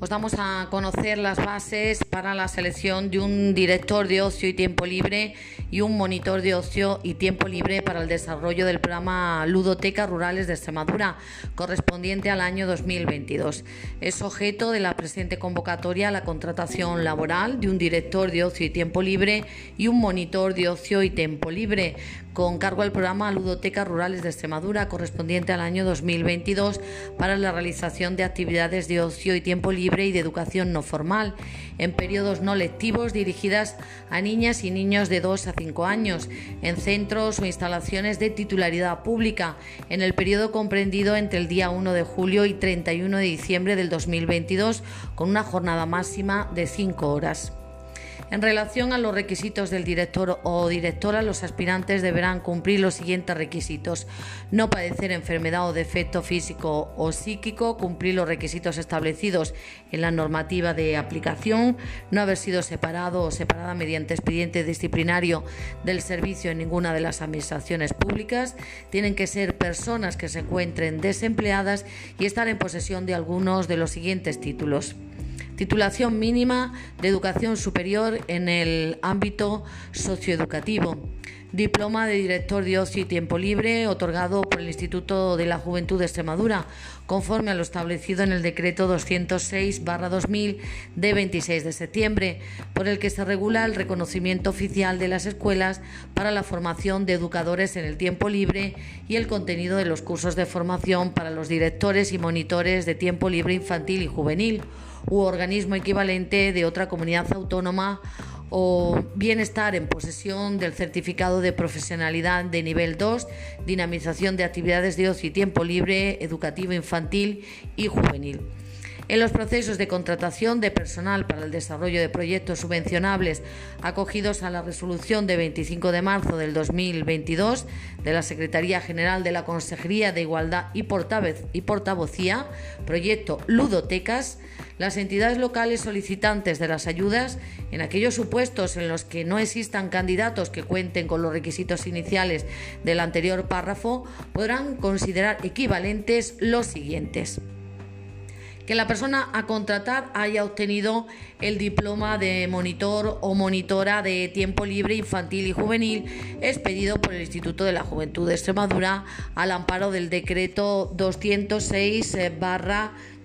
os damos a conocer las bases para la selección de un director de ocio y tiempo libre y un monitor de ocio y tiempo libre para el desarrollo del programa Ludoteca Rurales de Extremadura, correspondiente al año 2022. Es objeto de la presente convocatoria la contratación laboral de un director de ocio y tiempo libre y un monitor de ocio y tiempo libre con cargo al programa Ludoteca Rurales de Extremadura correspondiente al año 2022 para la realización de actividades de ocio y tiempo libre y de educación no formal en periodos no lectivos dirigidas a niñas y niños de 2 a 5 años en centros o instalaciones de titularidad pública en el periodo comprendido entre el día 1 de julio y 31 de diciembre del 2022 con una jornada máxima de 5 horas. En relación a los requisitos del director o directora, los aspirantes deberán cumplir los siguientes requisitos. No padecer enfermedad o defecto físico o psíquico, cumplir los requisitos establecidos en la normativa de aplicación, no haber sido separado o separada mediante expediente disciplinario del servicio en ninguna de las administraciones públicas, tienen que ser personas que se encuentren desempleadas y estar en posesión de algunos de los siguientes títulos titulación mínima de educación superior en el ámbito socioeducativo, diploma de director de ocio y tiempo libre otorgado por el Instituto de la Juventud de Extremadura, conforme a lo establecido en el decreto 206-2000 de 26 de septiembre, por el que se regula el reconocimiento oficial de las escuelas para la formación de educadores en el tiempo libre y el contenido de los cursos de formación para los directores y monitores de tiempo libre infantil y juvenil u organismo equivalente de otra comunidad autónoma o bienestar en posesión del certificado de profesionalidad de nivel 2, dinamización de actividades de ocio y tiempo libre, educativo infantil y juvenil. En los procesos de contratación de personal para el desarrollo de proyectos subvencionables acogidos a la resolución de 25 de marzo del 2022 de la Secretaría General de la Consejería de Igualdad y, y Portavocía, proyecto Ludotecas, las entidades locales solicitantes de las ayudas, en aquellos supuestos en los que no existan candidatos que cuenten con los requisitos iniciales del anterior párrafo, podrán considerar equivalentes los siguientes que la persona a contratar haya obtenido el diploma de monitor o monitora de tiempo libre infantil y juvenil expedido por el Instituto de la Juventud de Extremadura al amparo del decreto 206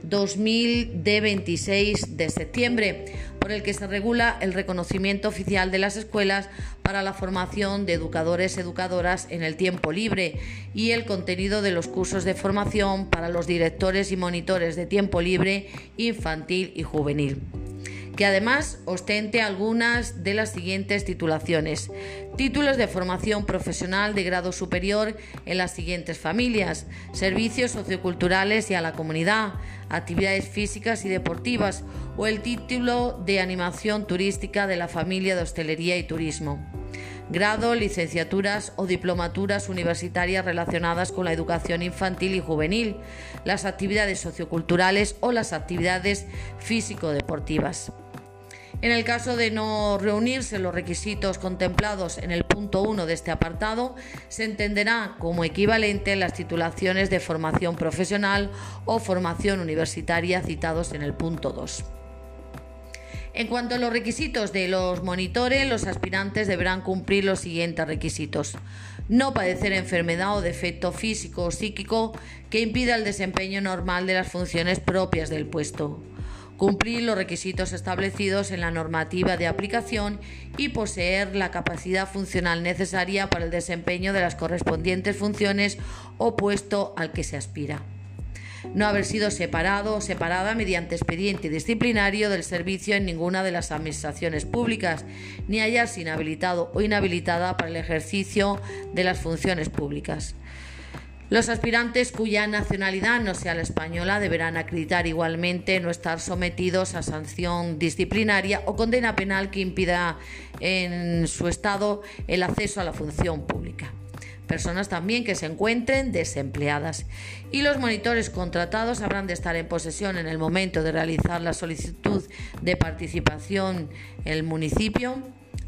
2000 de 26 de septiembre por el que se regula el reconocimiento oficial de las escuelas para la formación de educadores educadoras en el tiempo libre y el contenido de los cursos de formación para los directores y monitores de tiempo libre infantil y juvenil que además ostente algunas de las siguientes titulaciones. Títulos de formación profesional de grado superior en las siguientes familias, servicios socioculturales y a la comunidad, actividades físicas y deportivas o el título de animación turística de la familia de hostelería y turismo. Grado, licenciaturas o diplomaturas universitarias relacionadas con la educación infantil y juvenil, las actividades socioculturales o las actividades físico-deportivas. En el caso de no reunirse los requisitos contemplados en el punto 1 de este apartado, se entenderá como equivalente las titulaciones de formación profesional o formación universitaria citados en el punto 2. En cuanto a los requisitos de los monitores, los aspirantes deberán cumplir los siguientes requisitos. No padecer enfermedad o defecto físico o psíquico que impida el desempeño normal de las funciones propias del puesto cumplir los requisitos establecidos en la normativa de aplicación y poseer la capacidad funcional necesaria para el desempeño de las correspondientes funciones o puesto al que se aspira. No haber sido separado o separada mediante expediente disciplinario del servicio en ninguna de las administraciones públicas, ni hallarse inhabilitado o inhabilitada para el ejercicio de las funciones públicas. Los aspirantes cuya nacionalidad no sea la española deberán acreditar igualmente no estar sometidos a sanción disciplinaria o condena penal que impida en su estado el acceso a la función pública. Personas también que se encuentren desempleadas. Y los monitores contratados habrán de estar en posesión en el momento de realizar la solicitud de participación en el municipio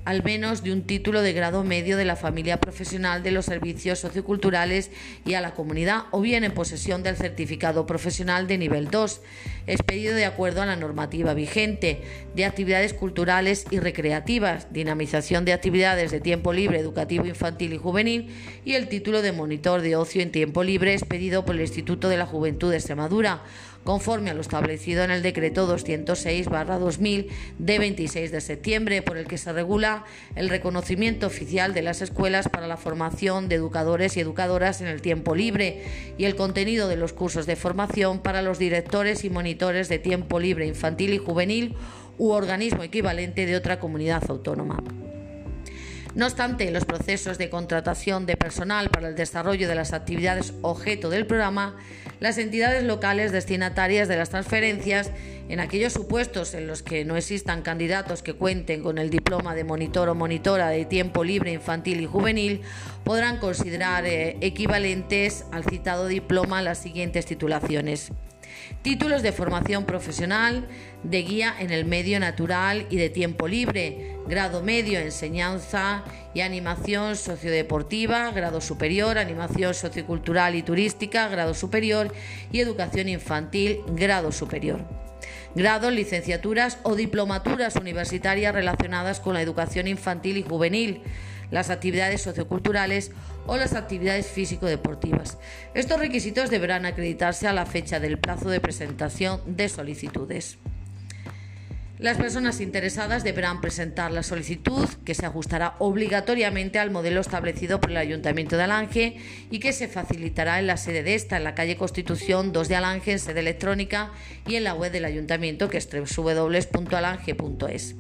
al menos de un título de grado medio de la familia profesional de los servicios socioculturales y a la comunidad, o bien en posesión del certificado profesional de nivel 2, expedido de acuerdo a la normativa vigente, de actividades culturales y recreativas, dinamización de actividades de tiempo libre, educativo, infantil y juvenil, y el título de monitor de ocio en tiempo libre expedido por el Instituto de la Juventud de Extremadura conforme a lo establecido en el decreto 206-2000 de 26 de septiembre, por el que se regula el reconocimiento oficial de las escuelas para la formación de educadores y educadoras en el tiempo libre y el contenido de los cursos de formación para los directores y monitores de tiempo libre infantil y juvenil u organismo equivalente de otra comunidad autónoma. No obstante, los procesos de contratación de personal para el desarrollo de las actividades objeto del programa, las entidades locales destinatarias de las transferencias, en aquellos supuestos en los que no existan candidatos que cuenten con el diploma de monitor o monitora de tiempo libre infantil y juvenil, podrán considerar eh, equivalentes al citado diploma las siguientes titulaciones títulos de formación profesional, de guía en el medio natural y de tiempo libre, grado medio enseñanza y animación sociodeportiva, grado superior animación sociocultural y turística, grado superior y educación infantil, grado superior. Grados, licenciaturas o diplomaturas universitarias relacionadas con la educación infantil y juvenil, las actividades socioculturales o las actividades físico-deportivas. Estos requisitos deberán acreditarse a la fecha del plazo de presentación de solicitudes. Las personas interesadas deberán presentar la solicitud que se ajustará obligatoriamente al modelo establecido por el Ayuntamiento de Alange y que se facilitará en la sede de esta, en la calle Constitución 2 de Alange, en sede electrónica y en la web del Ayuntamiento que es www.alange.es.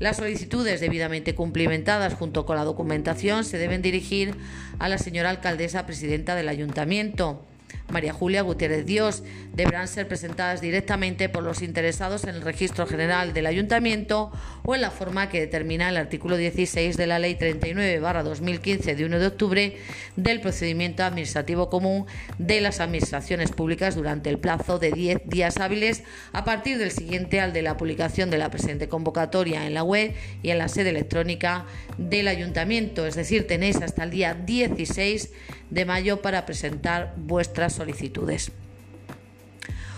Las solicitudes debidamente cumplimentadas junto con la documentación se deben dirigir a la señora alcaldesa presidenta del Ayuntamiento María Julia Gutiérrez Dios deberán ser presentadas directamente por los interesados en el registro general del ayuntamiento o en la forma que determina el artículo 16 de la Ley 39-2015 de 1 de octubre del procedimiento administrativo común de las administraciones públicas durante el plazo de 10 días hábiles a partir del siguiente al de la publicación de la presente convocatoria en la web y en la sede electrónica del ayuntamiento. Es decir, tenéis hasta el día 16 de mayo para presentar vuestras solicitudes.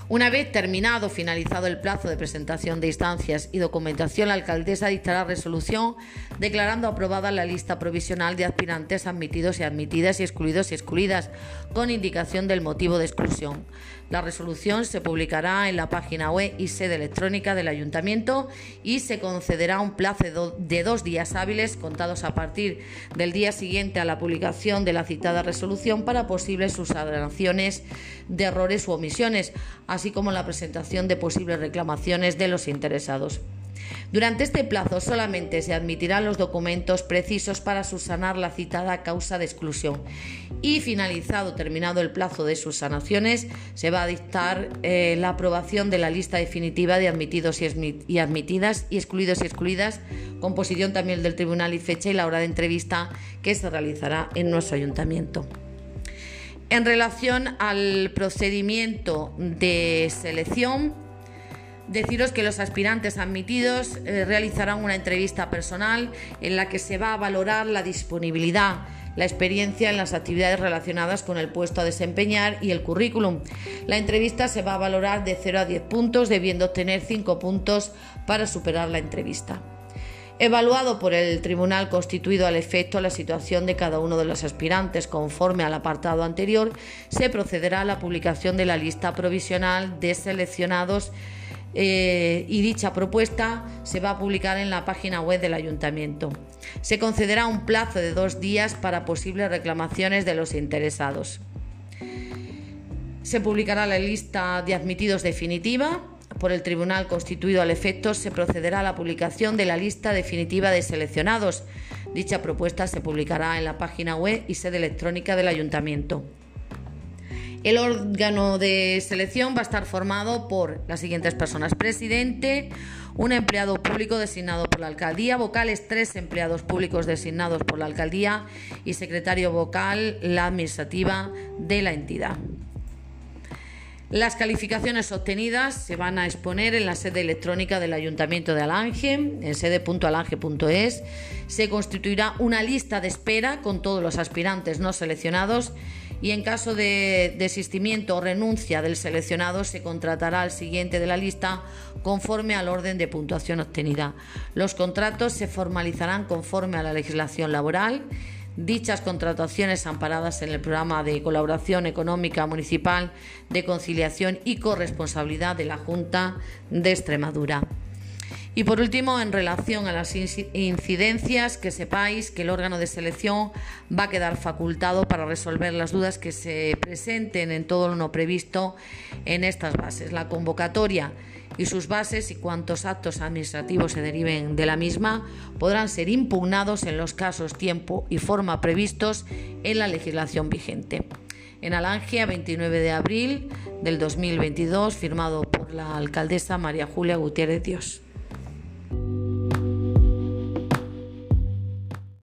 Una vez terminado, finalizado el plazo de presentación de instancias y documentación, la alcaldesa dictará resolución declarando aprobada la lista provisional de aspirantes admitidos y admitidas y excluidos y excluidas, con indicación del motivo de exclusión. La resolución se publicará en la página web y sede electrónica del ayuntamiento y se concederá un plazo de dos días hábiles contados a partir del día siguiente a la publicación de la citada resolución para posibles subsanaciones de errores u omisiones, así como la presentación de posibles reclamaciones de los interesados. Durante este plazo solamente se admitirán los documentos precisos para subsanar la citada causa de exclusión y finalizado, terminado el plazo de sus sanaciones, se va a dictar eh, la aprobación de la lista definitiva de admitidos y, admitidas y excluidos y excluidas, composición también del tribunal y fecha y la hora de entrevista que se realizará en nuestro ayuntamiento. En relación al procedimiento de selección, Deciros que los aspirantes admitidos eh, realizarán una entrevista personal en la que se va a valorar la disponibilidad, la experiencia en las actividades relacionadas con el puesto a desempeñar y el currículum. La entrevista se va a valorar de 0 a 10 puntos, debiendo obtener 5 puntos para superar la entrevista. Evaluado por el tribunal constituido al efecto la situación de cada uno de los aspirantes conforme al apartado anterior, se procederá a la publicación de la lista provisional de seleccionados eh, y dicha propuesta se va a publicar en la página web del ayuntamiento. Se concederá un plazo de dos días para posibles reclamaciones de los interesados. Se publicará la lista de admitidos definitiva. Por el tribunal constituido al efecto se procederá a la publicación de la lista definitiva de seleccionados. Dicha propuesta se publicará en la página web y sede electrónica del ayuntamiento. El órgano de selección va a estar formado por las siguientes personas. Presidente, un empleado público designado por la alcaldía, vocales, tres empleados públicos designados por la alcaldía y secretario vocal, la administrativa de la entidad. Las calificaciones obtenidas se van a exponer en la sede electrónica del Ayuntamiento de Alange, en sede.alange.es. Se constituirá una lista de espera con todos los aspirantes no seleccionados y en caso de desistimiento o renuncia del seleccionado se contratará al siguiente de la lista conforme al orden de puntuación obtenida. Los contratos se formalizarán conforme a la legislación laboral Dichas contrataciones amparadas en el programa de colaboración económica municipal de conciliación y corresponsabilidad de la Junta de Extremadura. Y por último, en relación a las incidencias, que sepáis que el órgano de selección va a quedar facultado para resolver las dudas que se presenten en todo lo no previsto en estas bases. La convocatoria y sus bases y cuantos actos administrativos se deriven de la misma podrán ser impugnados en los casos, tiempo y forma previstos en la legislación vigente. En Alangia, 29 de abril del 2022, firmado por la alcaldesa María Julia Gutiérrez Dios.